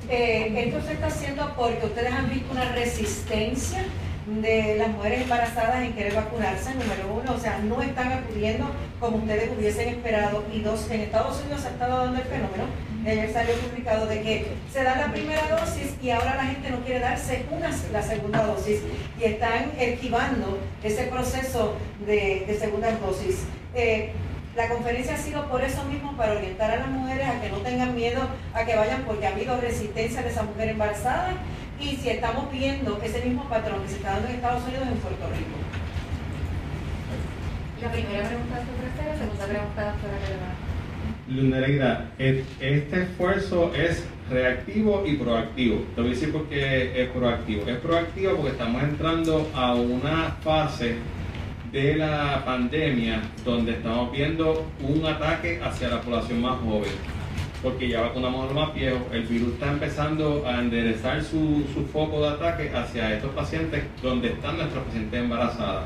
eh, esto se está haciendo porque ustedes han visto una resistencia de las mujeres embarazadas en querer vacunarse, número uno, o sea, no están acudiendo como ustedes hubiesen esperado. Y dos, en Estados Unidos se ha estado dando el fenómeno, ayer salió publicado de que se da la primera dosis y ahora la gente no quiere darse una, la segunda dosis y están esquivando ese proceso de, segunda dosis. Eh, la conferencia ha sido por eso mismo, para orientar a las mujeres a que no tengan miedo a que vayan, porque ha habido resistencia de esa mujer embarazada y si estamos viendo ese mismo patrón que se está dando en Estados Unidos en Puerto Rico. La primera pregunta es la segunda pregunta doctora Lunereida, este esfuerzo es reactivo y proactivo. Te voy a decir por qué es proactivo. Es proactivo porque estamos entrando a una fase de la pandemia donde estamos viendo un ataque hacia la población más joven. Porque ya vacunamos a los más viejos, el virus está empezando a enderezar su, su foco de ataque hacia estos pacientes donde están nuestras pacientes embarazadas.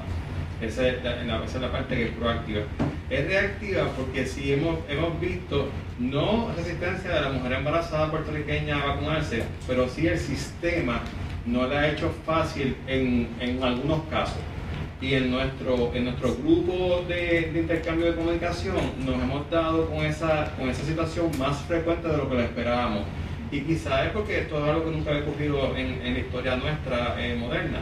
Esa es la, esa es la parte que es proactiva. Es reactiva porque si hemos, hemos visto no resistencia de la mujer embarazada puertorriqueña a vacunarse, pero sí el sistema no le ha hecho fácil en, en algunos casos. Y en nuestro, en nuestro grupo de, de, intercambio de comunicación nos hemos dado con esa, con esa situación más frecuente de lo que lo esperábamos. Y quizás es porque esto es algo que nunca había ocurrido en, en la historia nuestra eh, moderna.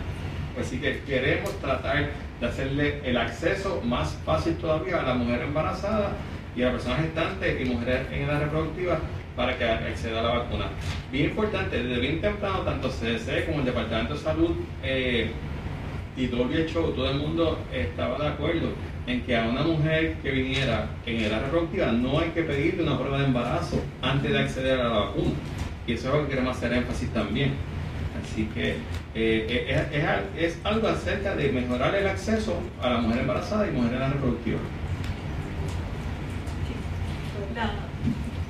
Así que queremos tratar de hacerle el acceso más fácil todavía a la mujer embarazada y a la persona gestante y mujeres en edad reproductiva para que acceda a la vacuna. Bien importante, desde bien temprano, tanto CDC como el Departamento de Salud eh, todo el todo el mundo estaba de acuerdo en que a una mujer que viniera en edad reproductiva no hay que pedirle una prueba de embarazo antes de acceder a la vacuna. Y eso es lo que queremos hacer énfasis también. Así que eh, eh, es, es, algo acerca de mejorar el acceso a la mujer embarazada y mujer en la reproductiva.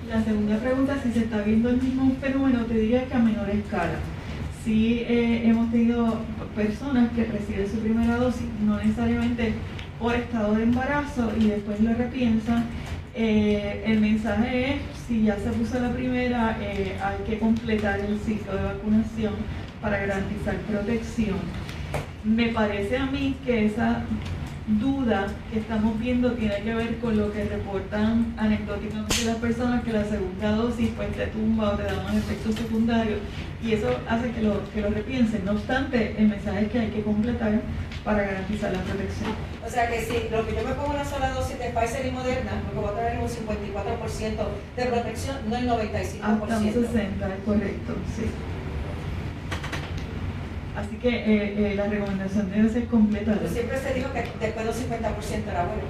La, segunda pregunta, si se está viendo el mismo fenómeno, te diría que a menor escala. Sí eh, hemos tenido personas que reciben su primera dosis, no necesariamente por estado de embarazo y después lo repiensan. el mensaje es, si ya se puso la primera, hay que completar el ciclo de vacunación para garantizar protección. Me parece a mí que esa duda que estamos viendo tiene que ver con lo que reportan anecdóticamente las personas que la segunda dosis pues te tumba o te da un efecto secundario y eso hace que lo, que lo repiensen. No obstante, el mensaje es que hay que completar para garantizar la protección. O sea que si lo que yo me pongo una sola dosis de Pfizer y Moderna, lo que va a tener un 54% de protección, no el 95%. Hasta un 60, es correcto, sí. Así que eh, eh, la recomendación debe ser completa. Pero siempre se dijo que después del 50% era bueno.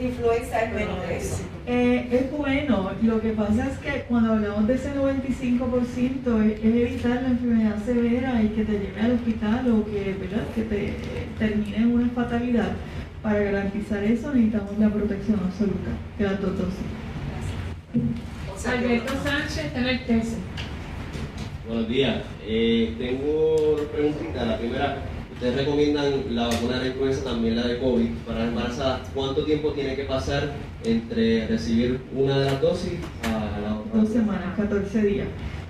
Influenza es menos de eso. Eh, es bueno, lo que pasa es que cuando hablamos de ese 95% es, evitar la enfermedad severa y que te lleve al hospital o que, ¿verdad? que te termine en una fatalidad. Para garantizar eso necesitamos la protección absoluta de la dos Alberto Sánchez, el 13. Buenos días. Eh, tengo dos preguntitas. La primera, ustedes recomiendan la vacuna de influenza, también la de COVID para embarazadas. ¿Cuánto tiempo tiene que pasar entre recibir una de las dosis a la otra? Dos semanas, 14 días.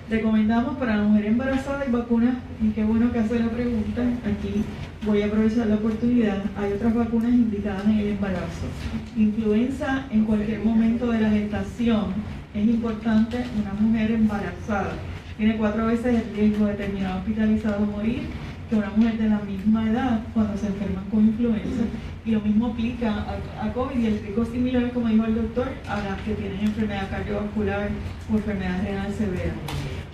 Recomendamos para la mujer embarazada y vacunas, y qué bueno que hace la pregunta, aquí voy a aprovechar la oportunidad, hay otras vacunas indicadas en el embarazo. Influenza en cualquier momento de la gestación, es importante una mujer embarazada tiene cuatro veces el riesgo de terminar hospitalizado o morir que una mujer de la misma edad cuando se enferma con influenza. Y lo mismo aplica a, COVID y el riesgo similar, como dijo el doctor, a las que tienen enfermedad cardiovascular o enfermedad renal severa.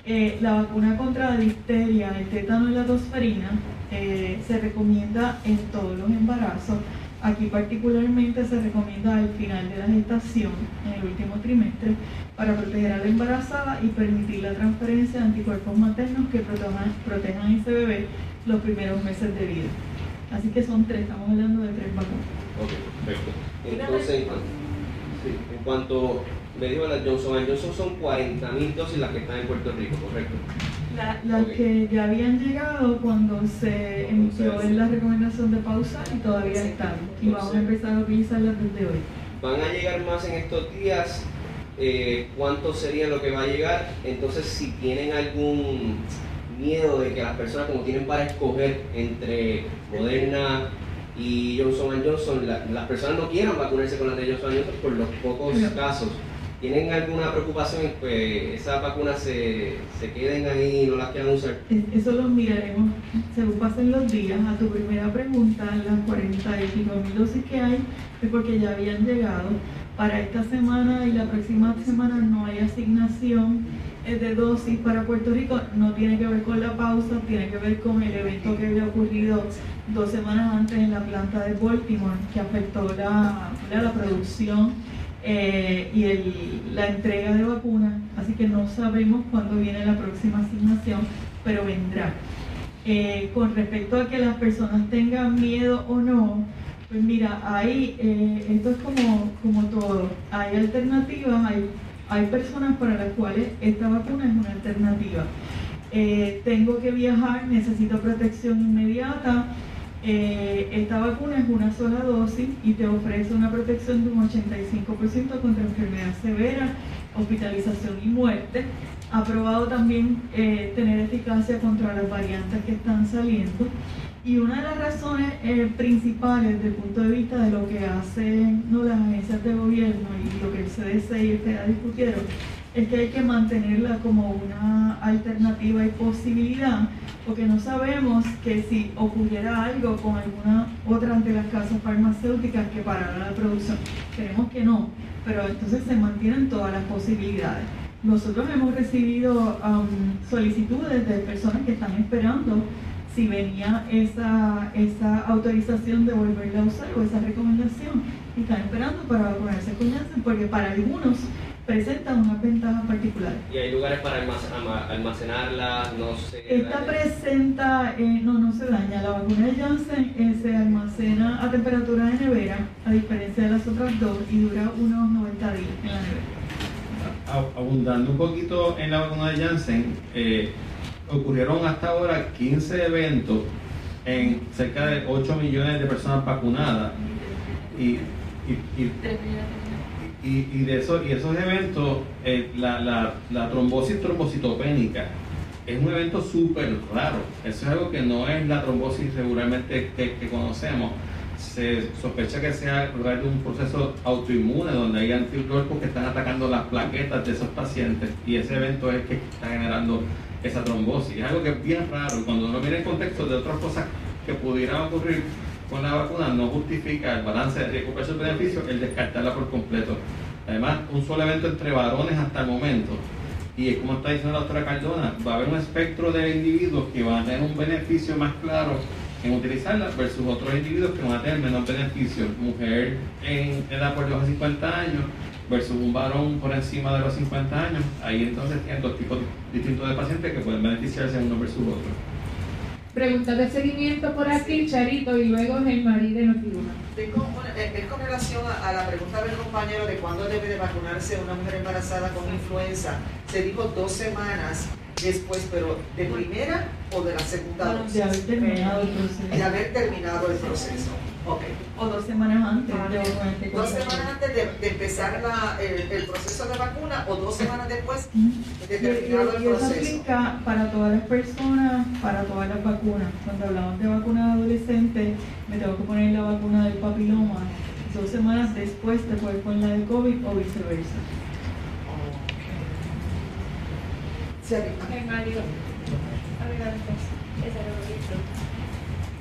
Eh, la vacuna contra la difteria, el tétano y la tosferina eh, se recomienda en todos los embarazos. Aquí particularmente se recomienda al final de la gestación, en el último trimestre, para proteger a la embarazada y permitir la transferencia de anticuerpos maternos que protejan, protejan a ese bebé los primeros meses de vida. Así que son tres, estamos hablando de tres vacunas. Ok, perfecto. Entonces, en cuanto me dijo la Johnson Johnson son 40.000 dosis las que están en Puerto Rico, ¿correcto? Las que ya habían llegado cuando se emitió en la recomendación de pausa y todavía están. Y vamos a empezar a utilizarlas desde hoy. ¿Van a llegar más en estos días? Eh, ¿Cuánto sería lo que va a llegar? Entonces, si tienen algún miedo de que las personas, como tienen para escoger entre Moderna y Johnson Johnson, las personas no quieran vacunarse con la de Johnson Johnson por los pocos casos ¿Tienen alguna preocupación en que esas vacunas se, se, queden ahí y no las quieran usar? Eso lo miraremos según pasen los días. A tu primera pregunta, las 40 y pico mil dosis que hay es porque ya habían llegado. Para esta semana y la próxima semana no hay asignación de dosis para Puerto Rico. No tiene que ver con la pausa, tiene que ver con el evento que había ocurrido dos semanas antes en la planta de Baltimore, que afectó la, la producción eh, y la entrega de vacunas, así que no sabemos cuándo viene la próxima asignación, pero vendrá. Eh, con respecto a que las personas tengan miedo o no, pues mira, ahí eh, esto es como, como todo. Hay alternativas, hay, hay personas para las cuales esta vacuna es una alternativa. Tengo que viajar, necesito protección inmediata. Esta vacuna es una sola dosis y te ofrece una protección de un 85% contra enfermedad severa, hospitalización y muerte ha probado también eh, tener eficacia contra las variantes que están saliendo. Y una de las razones eh, principales desde el punto de vista de lo que hacen las agencias de gobierno y lo que el CDC y el discutieron es que hay que mantenerla como una alternativa y posibilidad, porque no sabemos que si ocurriera algo con alguna otra de las casas farmacéuticas que parara la producción. Queremos que no, pero entonces se mantienen todas las posibilidades. Nosotros hemos recibido um, solicitudes de personas que están esperando si venía esa, esa autorización de volverla a usar o esa recomendación y están esperando para vacunarse con porque para algunos presenta unas ventajas particulares. ¿Y hay lugares para almacenarla? No se Esta presenta, eh, no, no se daña. La vacuna de Janssen eh, se almacena a temperatura de nevera, a diferencia de las otras dos, y dura unos 90 días en la nevera abundando un poquito en la vacuna de Janssen, eh, ocurrieron hasta ahora 15 eventos en cerca de 8 millones de personas vacunadas. Y, y, de, eso, y esos eventos, eh, la, trombosis trombocitopénica es un evento súper raro. Eso es algo que no es la trombosis regularmente que conocemos se sospecha que sea de un proceso autoinmune donde hay anticuerpos que están atacando las plaquetas de esos pacientes y ese evento es que está generando esa trombosis. Es algo que es bien raro y cuando uno mira el contexto de otras cosas que pudieran ocurrir con la vacuna no justifica el balance de recuperación beneficio el descartarla por completo. Además, un solo evento entre varones hasta el momento y como está diciendo la doctora Cardona, va a haber un espectro de individuos que van a tener un beneficio más claro en utilizarla versus otros individuos que van a tener menos beneficios. Mujer en edad por de 50 años versus un varón por encima de los 50 años. Ahí entonces tienen dos tipos distintos de pacientes que pueden beneficiarse uno versus otro. Pregunta de seguimiento por aquí, Charito, y luego el marido de Notiuno. Es con relación a, la pregunta del compañero de cuándo debe de vacunarse una mujer embarazada con influenza. Se dijo dos semanas después, pero de primera o de la segunda dosis. De haber terminado el proceso. De haber terminado el proceso. Okay. O dos semanas antes. De dos semanas antes de, empezar la, el, proceso de vacuna o dos semanas después de terminado el proceso. Y eso aplica para todas las personas, para todas las vacunas. Cuando hablamos de vacuna de adolescentes, me tengo que poner la vacuna del papiloma. Dos semanas después te puedes poner la de COVID o viceversa.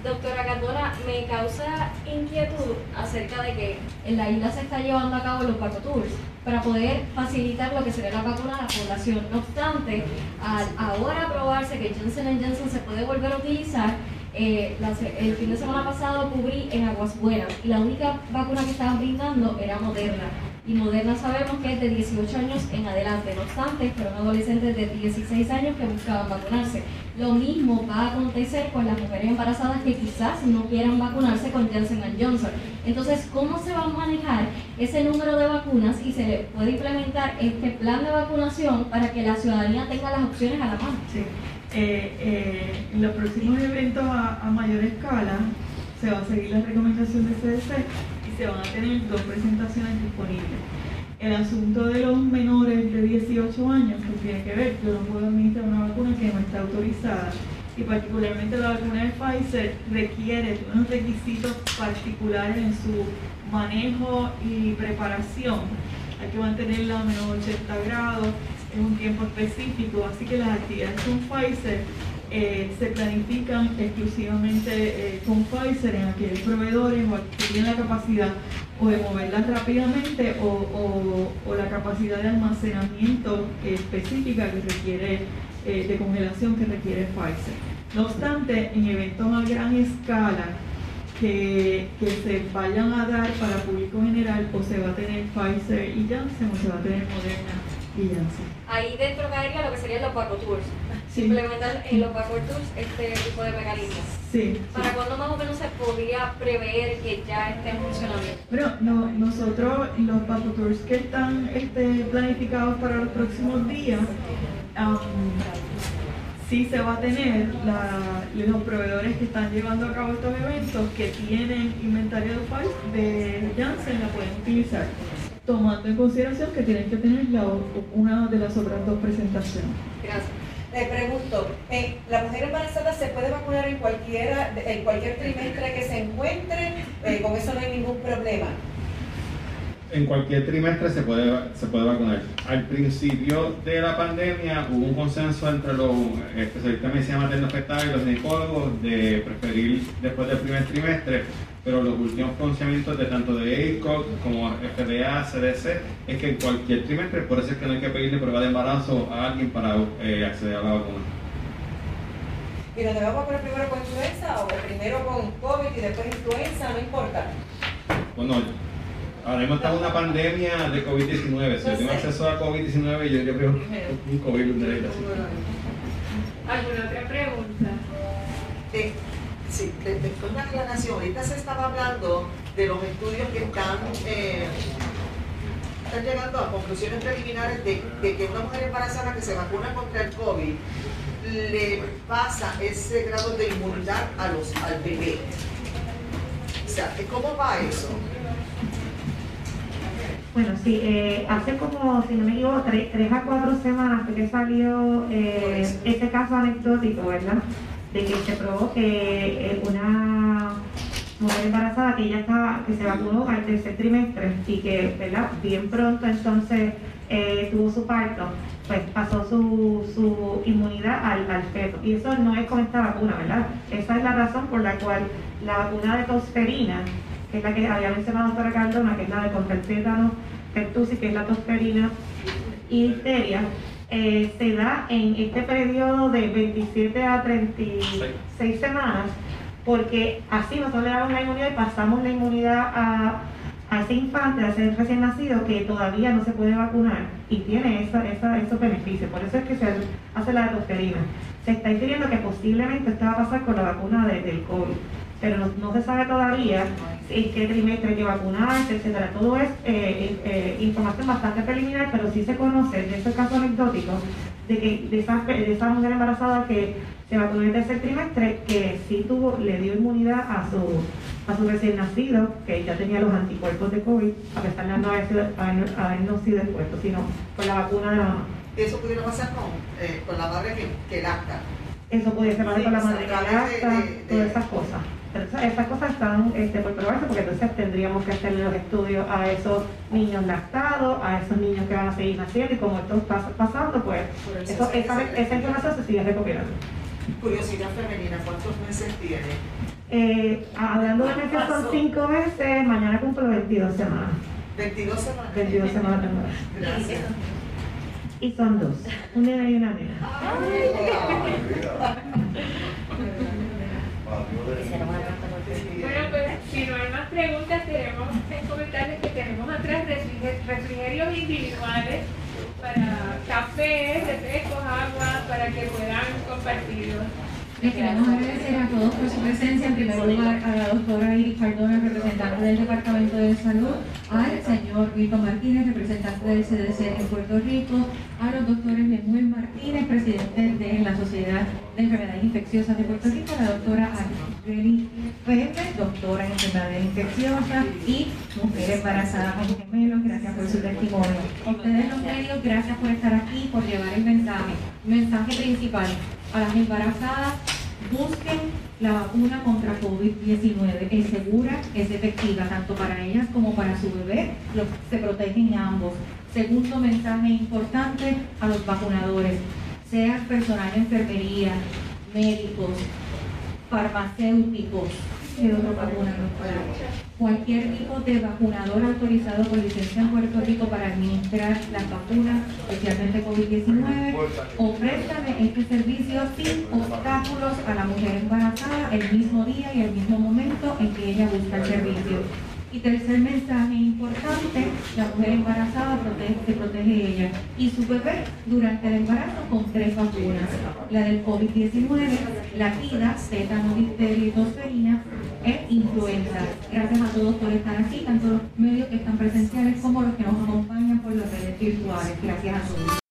Doctora Cardona, me causa inquietud acerca de que en la isla se está llevando a cabo los vacotours para poder facilitar lo que sería la vacuna a la población. No obstante, al ahora aprobarse que Johnson Johnson se puede volver a utilizar, eh, el fin de semana pasado cubrí en Aguas Buenas y la única vacuna que estaban brindando era Moderna y Moderna sabemos que es de 18 años en adelante. No obstante, fueron adolescentes de 16 años que buscaban vacunarse. Lo mismo va a acontecer con las mujeres embarazadas que quizás no quieran vacunarse con Johnson Johnson. Entonces, ¿cómo se va a manejar ese número de vacunas y se puede implementar este plan de vacunación para que la ciudadanía tenga las opciones a la mano? Sí. Eh, eh, en los próximos eventos a, a mayor escala se va a seguir la recomendación de CDC se van a tener dos presentaciones disponibles. El asunto de los menores de 18 años, pues tiene que ver, yo no puedo administrar una vacuna que no está autorizada y particularmente la vacuna de Pfizer requiere unos requisitos particulares en su manejo y preparación. Hay que mantenerla a menos 80 grados en un tiempo específico, así que las actividades con Pfizer eh, se planifican exclusivamente eh, con Pfizer en aquellos proveedores o que tienen la capacidad o de moverlas rápidamente o, la capacidad de almacenamiento específica que requiere, eh, de congelación que requiere Pfizer. No obstante, en eventos a gran escala, que, que se vayan a dar para público general o se va a tener Pfizer y Janssen o se va a tener Moderna y. Ahí dentro caería lo que serían los tours. Sí. Implementar en los tours este tipo de mecanismo. Sí. ¿Para cuándo más o menos se podría prever que ya esté en funcionamiento? Bueno, no, nosotros los tours que están este, planificados para los próximos días, um, sí se va a tener los proveedores que están llevando a cabo estos eventos que tienen inventario de, de Janssen la pueden utilizar, tomando en consideración que tienen que tener una de las otras dos presentaciones. Gracias. Le pregunto, eh, ¿la mujer embarazada se puede vacunar en, cualquiera, en cualquier trimestre que se encuentre? Eh, con eso no hay ningún problema en cualquier trimestre se puede, se puede vacunar. Al principio de la pandemia hubo un consenso entre los especialistas de medicina materno fetal y los ginecólogos de preferir después del primer trimestre, pero los últimos pronunciamientos de tanto de ACOG como FDA, CDC, es que en cualquier trimestre, por eso es que no hay que pedirle prueba de embarazo a alguien para eh, acceder a la vacuna. ¿Y nos vamos a poner primero con influenza o primero con COVID y después influenza? No importa. Bueno, Ahora mismo está una pandemia de COVID-19. Si yo tengo acceso a COVID-19, yo, yo creo un COVID ¿Alguna otra pregunta? Eh, sí, después una aclaración. Ahorita se estaba hablando de los estudios que están, eh, están llegando a conclusiones preliminares de, que una mujer embarazada que se vacuna contra el COVID le pasa ese grado de inmunidad a los, al bebé. O sea, ¿cómo va eso? Bueno, sí, eh, hace como, si no me equivoco, tres, a cuatro semanas que salió eh, este caso anecdótico, ¿verdad? De que se probó que eh, una mujer embarazada que ya estaba, que se vacunó al tercer trimestre y que, ¿verdad? Bien pronto entonces tuvo su parto, pues pasó su, su inmunidad al, al, feto. Y eso no es con esta vacuna, ¿verdad? Esa es la razón por la cual la vacuna de tosferina que es la que había mencionado la doctora Cardona, que es la de contra el tétano, que es la tosferina y difteria, eh, se da en este periodo de 27 a 36 semanas, porque así nosotros le damos la inmunidad y pasamos la inmunidad a, ese infante, a ese recién nacido que todavía no se puede vacunar y tiene esa, esa, esos beneficios. Por eso es que se hace la tosferina. Se está diciendo que posiblemente esto va a pasar con la vacuna del COVID pero no, se sabe todavía en qué trimestre hay que vacunarse, etcétera. Todo es eh, eh, información bastante preliminar, pero sí se conoce de ese caso anecdótico de que de esa, de esa mujer embarazada que se vacunó en el tercer trimestre, que sí tuvo, le dio inmunidad a su, a su recién nacido, que ya tenía los anticuerpos de COVID, a pesar de no haber, sido, haber, no sido expuesto, sino con la vacuna de la mamá. ¿Eso pudiera pasar con, eh, con la madre que, que lacta? Eso pudiera pasar con la madre que lacta, todas esas cosas esas cosas están este, por probarse porque entonces tendríamos que hacerle los estudios a esos niños lactados, a esos niños que van a seguir naciendo y como esto está pasando, pues eso, esa, esa, información se sigue recopilando. Curiosidad femenina, ¿cuántos meses tiene? Eh, hablando de meses son cinco meses, mañana cumplo 22 semanas. 22 semanas. 22 semanas tengo. Gracias. Y son dos, un nena y una nena. Bueno, pues si no hay más preguntas, queremos comentarles que tenemos atrás refrigerios individuales para café, refrescos, agua, para que puedan compartirlos. Les queremos agradecer a todos por su presencia. En primer lugar, a la doctora Iris Cardona, representante del Departamento de Salud, al señor Vito Martínez, representante del CDC en Puerto Rico, a los doctores Lemuel Martínez, presidente de la Sociedad de Enfermedades Infecciosas de Puerto Rico, la doctora Argeli Pepe, doctora en enfermedades infecciosas y mujer embarazada con gemelos. Gracias por su testimonio. ustedes los medios, gracias por estar aquí, por llevar el mensaje. Mensaje principal a las embarazadas, busquen la vacuna contra COVID-19. Es segura, es efectiva tanto para ellas como para su bebé. se protegen ambos. Segundo mensaje importante a los vacunadores, sean personal de enfermería, médicos, farmacéuticos, ¿qué otra vacuna nos puede Cualquier tipo de vacunador autorizado con licencia en Puerto Rico para administrar las vacunas, especialmente COVID-19, ofrézcame este servicio sin obstáculos a la mujer embarazada el mismo día y el mismo momento en que ella busca el servicio. Y tercer mensaje importante, la mujer embarazada se protege ella y su bebé durante el embarazo con tres vacunas. La del COVID-19, la TIDA, tétano, difteria y tosferina e influenza. Gracias a todos por estar aquí, tanto los medios que están presenciales como los que nos acompañan por las redes virtuales. Gracias a todos.